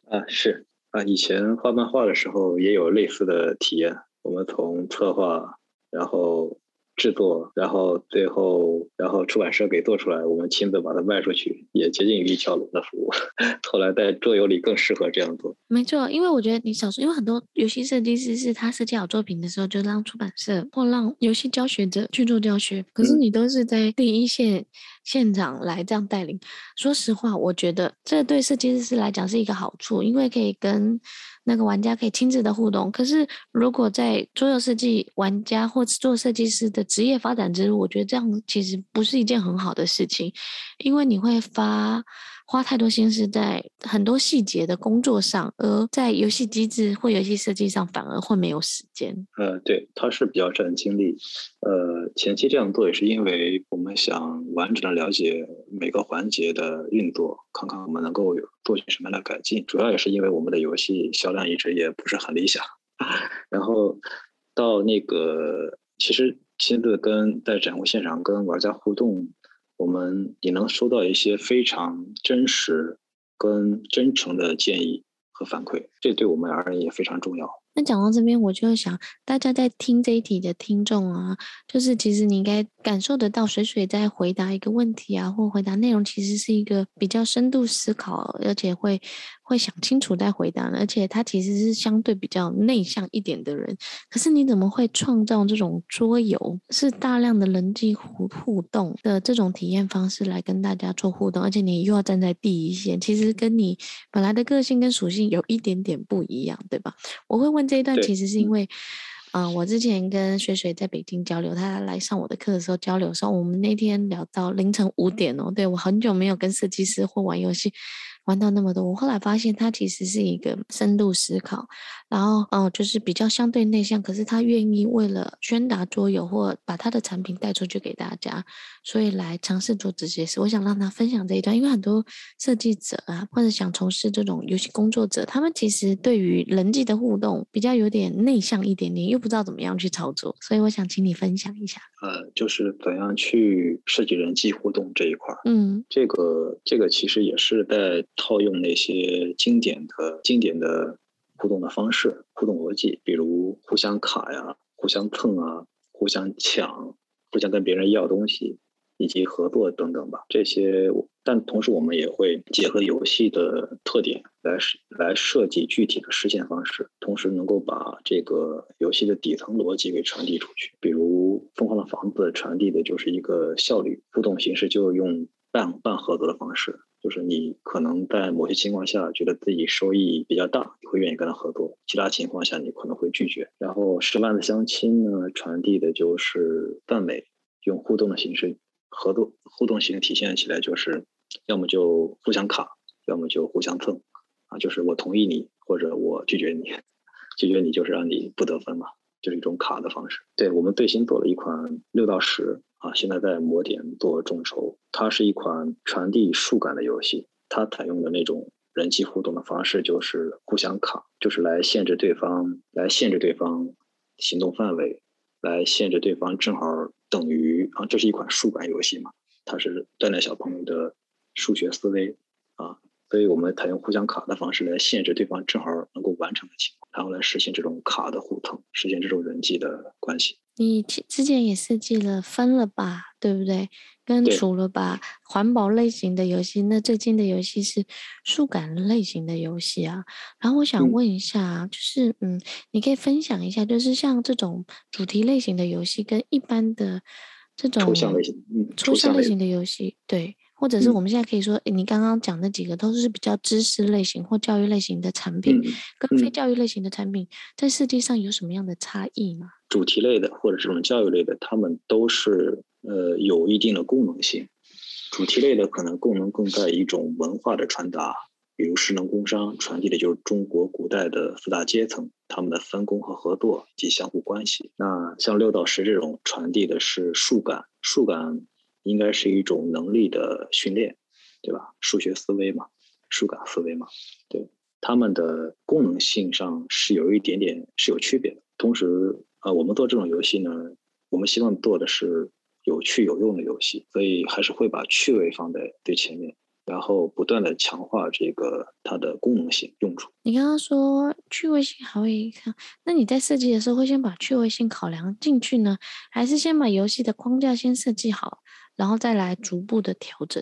啊，是啊，以前画漫画的时候也有类似的体验。我们从策划，然后。制作，然后最后，然后出版社给做出来，我们亲自把它卖出去，也接近于一条龙的服务。后来在桌游里更适合这样做。没错，因为我觉得你小时候，因为很多游戏设计师是他设计好作品的时候，就让出版社或让游戏教学者去做教学，可是你都是在第一线现场来这样带领。嗯、说实话，我觉得这对设计师来讲是一个好处，因为可以跟。那个玩家可以亲自的互动，可是如果在桌游设计玩家或者做设计师的职业发展之路，我觉得这样其实不是一件很好的事情，因为你会发。花太多心思在很多细节的工作上，而在游戏机制或游戏设计上反而会没有时间。呃，对，它是比较占精力。呃，前期这样做也是因为我们想完整的了解每个环节的运作，看看我们能够做些什么样的改进。主要也是因为我们的游戏销量一直也不是很理想。然后到那个，其实亲自跟在展会现场跟玩家互动。我们也能收到一些非常真实跟真诚的建议和反馈，这对我们而言也非常重要。那讲到这边，我就想大家在听这一题的听众啊，就是其实你应该感受得到，水水在回答一个问题啊，或回答内容，其实是一个比较深度思考，而且会。会想清楚再回答呢，而且他其实是相对比较内向一点的人。可是你怎么会创造这种桌游是大量的人际互互动的这种体验方式来跟大家做互动？而且你又要站在第一线，其实跟你本来的个性跟属性有一点点不一样，对吧？我会问这一段，其实是因为。嗯、呃，我之前跟水水在北京交流，他来上我的课的时候交流说，我们那天聊到凌晨五点哦。对，我很久没有跟设计师或玩游戏。玩到那么多，我后来发现他其实是一个深度思考，然后哦，就是比较相对内向，可是他愿意为了宣达桌游或把他的产品带出去给大家，所以来尝试做这些事。我想让他分享这一段，因为很多设计者啊，或者想从事这种游戏工作者，他们其实对于人际的互动比较有点内向一点点，又不知道怎么样去操作，所以我想请你分享一下。呃，就是怎样去设计人际互动这一块。嗯，这个这个其实也是在。套用那些经典的、经典的互动的方式、互动逻辑，比如互相卡呀、互相蹭啊、互相抢、互相跟别人要东西，以及合作等等吧。这些，但同时我们也会结合游戏的特点来来设计具体的实现方式，同时能够把这个游戏的底层逻辑给传递出去。比如《疯狂的房子》传递的就是一个效率，互动形式就用半半合作的方式。就是你可能在某些情况下觉得自己收益比较大，你会愿意跟他合作；其他情况下你可能会拒绝。然后十万的相亲呢，传递的就是氛围，用互动的形式合作，互动型体现起来就是，要么就互相卡，要么就互相蹭，啊，就是我同意你或者我拒绝你，拒绝你就是让你不得分嘛，就是一种卡的方式。对，我们最新做了一款六到十。啊，现在在模点做众筹，它是一款传递数感的游戏。它采用的那种人际互动的方式就是互相卡，就是来限制对方，来限制对方行动范围，来限制对方正好等于啊，这是一款数感游戏嘛，它是锻炼小朋友的数学思维啊，所以我们采用互相卡的方式来限制对方正好能够完成的情况，然后来实现这种卡的互通，实现这种人际的关系。你之前也设计了分了吧，对不对？跟除了吧环保类型的游戏，那最近的游戏是数感类型的游戏啊。然后我想问一下，嗯、就是嗯，你可以分享一下，就是像这种主题类型的游戏跟一般的这种抽象类型，嗯，抽象类型的游戏，对。或者是我们现在可以说，嗯、你刚刚讲的几个都是比较知识类型或教育类型的产品，嗯、跟非教育类型的产品在设计上有什么样的差异吗？主题类的或者这种教育类的，他们都是呃有一定的功能性。主题类的可能功能更在一种文化的传达，比如士农工商传递的就是中国古代的四大阶层他们的分工和合作及相互关系。那像六到十这种传递的是数感，数感。应该是一种能力的训练，对吧？数学思维嘛，数感思维嘛，对，他们的功能性上是有一点点是有区别的。同时，呃，我们做这种游戏呢，我们希望做的是有趣有用的游戏，所以还是会把趣味放在最前面，然后不断的强化这个它的功能性用处。你刚刚说趣味性还会看，那你在设计的时候会先把趣味性考量进去呢，还是先把游戏的框架先设计好？然后再来逐步的调整。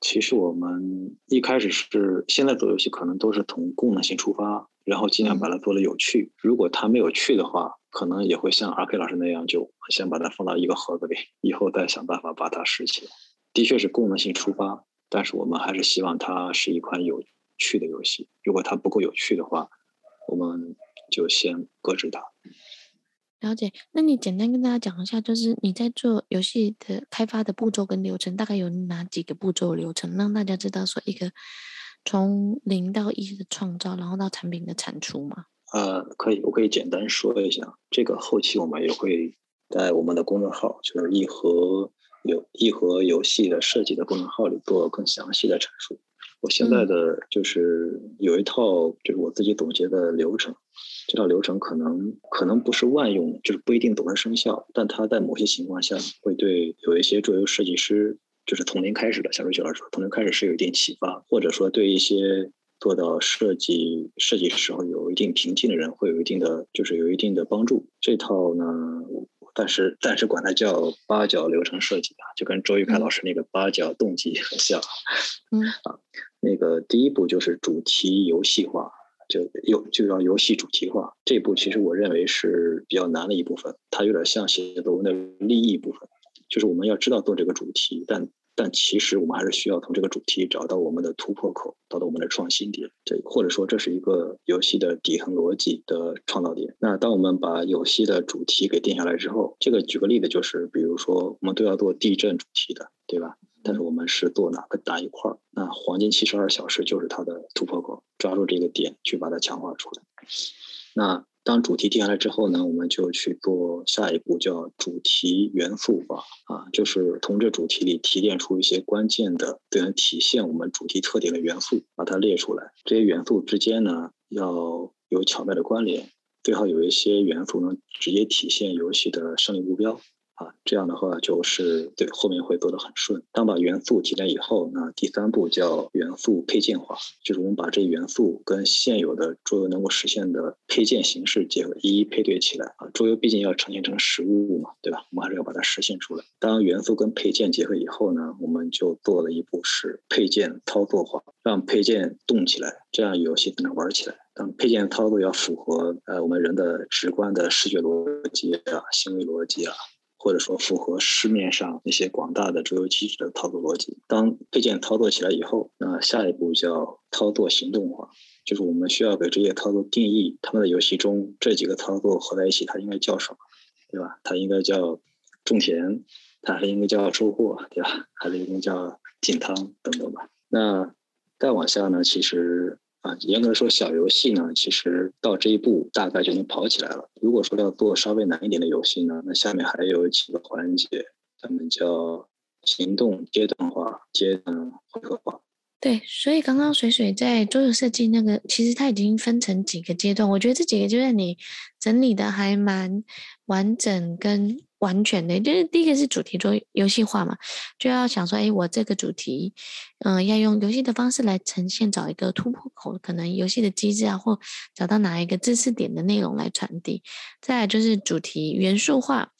其实我们一开始是现在做游戏，可能都是从功能性出发，然后尽量把它做得有趣。嗯、如果它没有趣的话，可能也会像 RK 老师那样，就先把它放到一个盒子里，以后再想办法把它拾起来。的确是功能性出发，但是我们还是希望它是一款有趣的游戏。如果它不够有趣的话，我们就先搁置它。了解，那你简单跟大家讲一下，就是你在做游戏的开发的步骤跟流程，大概有哪几个步骤流程，让大家知道说一个从零到一的创造，然后到产品的产出吗？呃，可以，我可以简单说一下，这个后期我们也会在我们的公众号，就是一盒游一盒游戏的设计的公众号里做更详细的阐述。我现在的就是有一套，就是我自己总结的流程。这套流程可能可能不是万用，就是不一定总是生效，但它在某些情况下会对有一些桌游设计师，就是从零开始的，像瑞雪老师说，从零开始是有一定启发，或者说对一些做到设计设计时候有一定瓶颈的人，会有一定的就是有一定的帮助。这套呢，但是暂时管它叫八角流程设计啊，就跟周玉凯老师那个八角动机很像。嗯啊，那个第一步就是主题游戏化。就游就要游戏主题化，这一步其实我认为是比较难的一部分，它有点像写作文的立意部分，就是我们要知道做这个主题，但但其实我们还是需要从这个主题找到我们的突破口，找到我们的创新点，这或者说这是一个游戏的底层逻辑的创造点。那当我们把游戏的主题给定下来之后，这个举个例子就是，比如说我们都要做地震主题的，对吧？但是我们是做哪个哪一块？那黄金七十二小时就是它的突破口，抓住这个点去把它强化出来。那。当主题定下来之后呢，我们就去做下一步，叫主题元素化啊，就是从这主题里提炼出一些关键的，最，能体现我们主题特点的元素，把它列出来。这些元素之间呢，要有巧妙的关联，最好有一些元素能直接体现游戏的胜利目标。啊，这样的话就是对后面会做得很顺。当把元素提炼以后，那第三步叫元素配件化，就是我们把这元素跟现有的桌游能够实现的配件形式结合，一一配对起来。啊，桌游毕竟要呈现成实物嘛，对吧？我们还是要把它实现出来。当元素跟配件结合以后呢，我们就做了一步是配件操作化，让配件动起来，这样游戏才能玩起来。当配件操作要符合呃我们人的直观的视觉逻辑啊、行为逻辑啊。或者说符合市面上那些广大的桌游机制的操作逻辑。当配件操作起来以后，那下一步叫操作行动化，就是我们需要给这些操作定义，他们的游戏中这几个操作合在一起，它应该叫什么，对吧？它应该叫种田，它还应该叫收获，对吧？还应该叫进汤等等吧。那再往下呢，其实。啊，严格说，小游戏呢，其实到这一步大概就能跑起来了。如果说要做稍微难一点的游戏呢，那下面还有几个环节，咱们叫行动阶段化、阶段回合化。对，所以刚刚水水在桌游设计那个，其实它已经分成几个阶段。我觉得这几个阶段你整理的还蛮完整跟。完全的，就是第一个是主题做游戏化嘛，就要想说，哎，我这个主题，嗯、要用游戏的方式来呈现，找一个突破口，可能游戏的机制啊，或找到哪一个知识点的内容来传递。再就是主题元素化，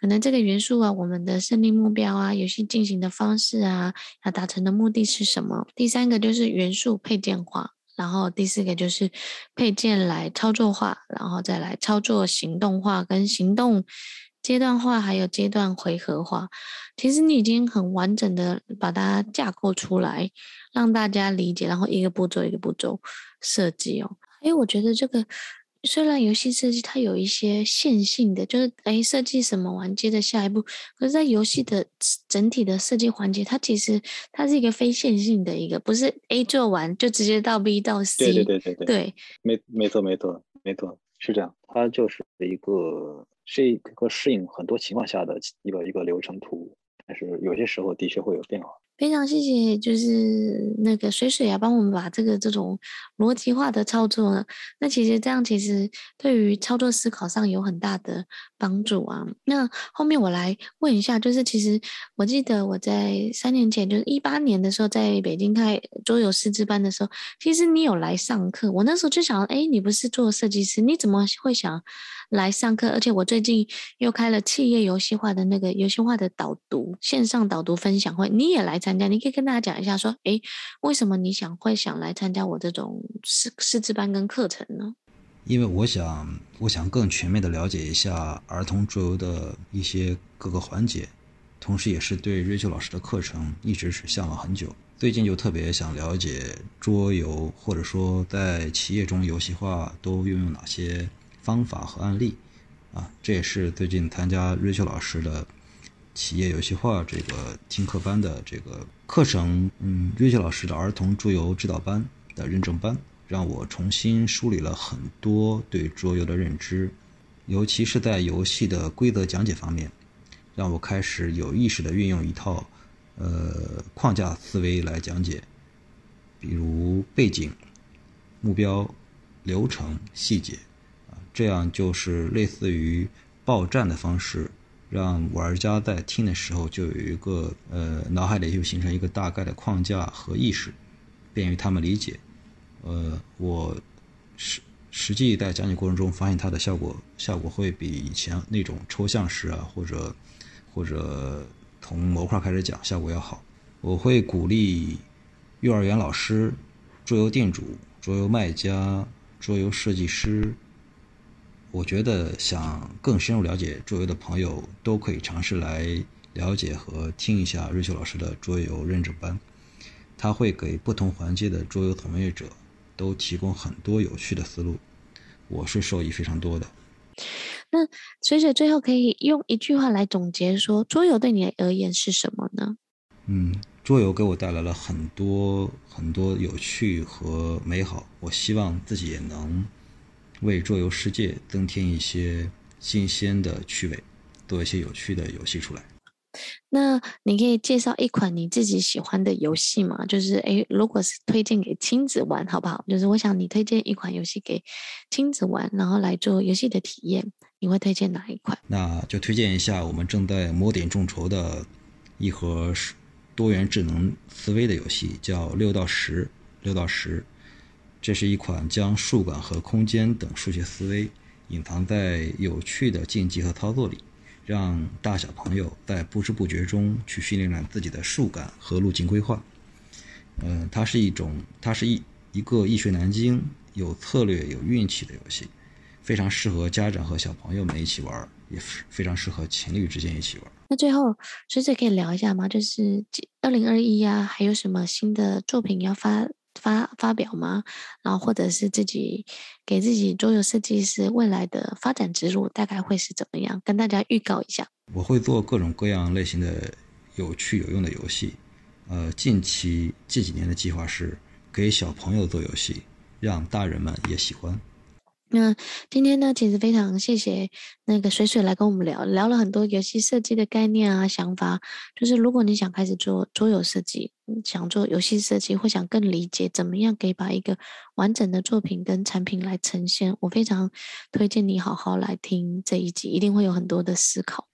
可能这个元素啊，我们的胜利目标啊，游戏进行的方式啊，要达成的目的是什么？第三个就是元素配件化，然后第四个就是配件来操作化，然后再来操作行动化跟行动。阶段化还有阶段回合化，其实你已经很完整的把它架构出来，让大家理解，然后一个步骤一个步骤设计哦。哎，我觉得这个虽然游戏设计它有一些线性的，就是哎设计什么完接着下一步，可是在游戏的整体的设计环节，它其实它是一个非线性的一个，不是 A 做完就直接到 B 到 C。对对对对对，没没错没错没错，是这样，它就是一个。是一个适应很多情况下的一个一个流程图，但是有些时候的确会有变化。非常谢谢，就是那个水水啊，帮我们把这个这种逻辑化的操作呢，那其实这样其实对于操作思考上有很大的帮助啊。那后面我来问一下，就是其实我记得我在三年前，就是一八年的时候，在北京开桌游师资班的时候，其实你有来上课。我那时候就想，哎，你不是做设计师，你怎么会想来上课？而且我最近又开了企业游戏化的那个游戏化的导读线上导读分享会，你也来参加，你可以跟大家讲一下，说，哎，为什么你想会想来参加我这种师师资班跟课程呢？因为我想，我想更全面的了解一下儿童桌游的一些各个环节，同时也是对 Rachel 老师的课程一直是向往很久。最近就特别想了解桌游，或者说在企业中游戏化都运用哪些方法和案例，啊，这也是最近参加瑞秋老师的。企业游戏化这个听课班的这个课程，嗯，瑞秋老师的儿童桌游指导班的认证班，让我重新梳理了很多对桌游的认知，尤其是在游戏的规则讲解方面，让我开始有意识地运用一套，呃，框架思维来讲解，比如背景、目标、流程、细节，这样就是类似于报站的方式。让玩家在听的时候就有一个呃，脑海里就形成一个大概的框架和意识，便于他们理解。呃，我实实际在讲解过程中发现它的效果效果会比以前那种抽象式啊，或者或者从模块开始讲效果要好。我会鼓励幼儿园老师、桌游店主、桌游卖家、桌游设计师。我觉得想更深入了解桌游的朋友，都可以尝试来了解和听一下瑞秋老师的桌游认证班，他会给不同环节的桌游从业者都提供很多有趣的思路，我是受益非常多的。那水水最后可以用一句话来总结说，桌游对你而言是什么呢？嗯，桌游给我带来了很多很多有趣和美好，我希望自己也能为桌游世界增添一些新鲜的趣味，做一些有趣的游戏出来。那你可以介绍一款你自己喜欢的游戏吗？就是诶，如果是推荐给亲子玩，好不好？就是我想你推荐一款游戏给亲子玩，然后来做游戏的体验，你会推荐哪一款？那就推荐一下我们正在摩点众筹的一盒多元智能思维的游戏，叫六到十，六到十。这是一款将数感和空间等数学思维隐藏在有趣的竞技和操作里。让大小朋友在不知不觉中去训练了自己的数感和路径规划。嗯、它是一种，它是一一个易学难精、有策略、有运气的游戏，非常适合家长和小朋友们一起玩，也非常适合情侣之间一起玩。那最后，水水可以聊一下吗？就是二零二一啊，还有什么新的作品要发？发发表吗？然后或者是自己给自己桌游设计师未来的发展之路大概会是怎么样？跟大家预告一下。我会做各种各样类型的有趣有用的游戏。呃，近期近几年的计划是给小朋友做游戏，让大人们也喜欢。那今天呢，其实非常谢谢那个水水来跟我们聊聊了很多游戏设计的概念啊、想法。就是如果你想开始做桌游设计，想做游戏设计，或想更理解怎么样可以把一个完整的作品跟产品来呈现，我非常推荐你好好来听这一集，一定会有很多的思考。